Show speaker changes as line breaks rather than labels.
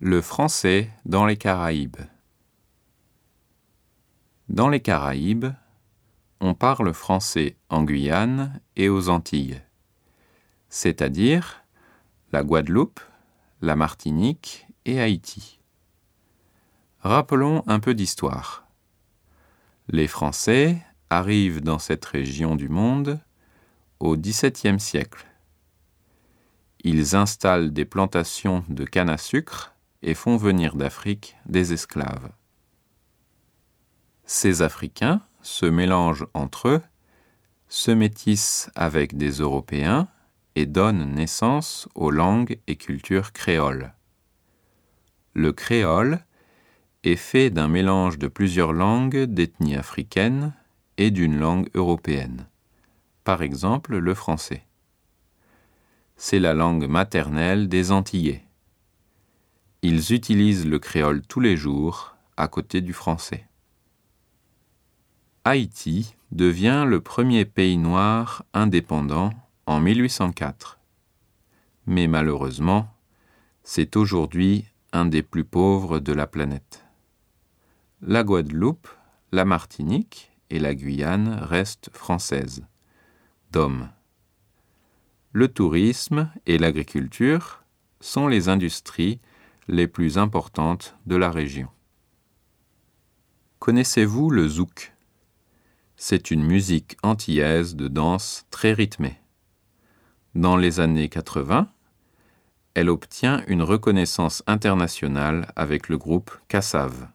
Le français dans les Caraïbes. Dans les Caraïbes, on parle français en Guyane et aux Antilles, c'est-à-dire la Guadeloupe, la Martinique et Haïti. Rappelons un peu d'histoire. Les Français arrivent dans cette région du monde au XVIIe siècle. Ils installent des plantations de canne à sucre et font venir d'Afrique des esclaves. Ces Africains se mélangent entre eux, se métissent avec des Européens et donnent naissance aux langues et cultures créoles. Le créole est fait d'un mélange de plusieurs langues d'ethnie africaine et d'une langue européenne, par exemple le français. C'est la langue maternelle des Antillais. Ils utilisent le créole tous les jours à côté du français. Haïti devient le premier pays noir indépendant en 1804. Mais malheureusement, c'est aujourd'hui un des plus pauvres de la planète. La Guadeloupe, la Martinique et la Guyane restent françaises. d'hommes. Le tourisme et l'agriculture sont les industries les plus importantes de la région. Connaissez-vous le zouk? C'est une musique antillaise de danse très rythmée. Dans les années 80, elle obtient une reconnaissance internationale avec le groupe Kassav.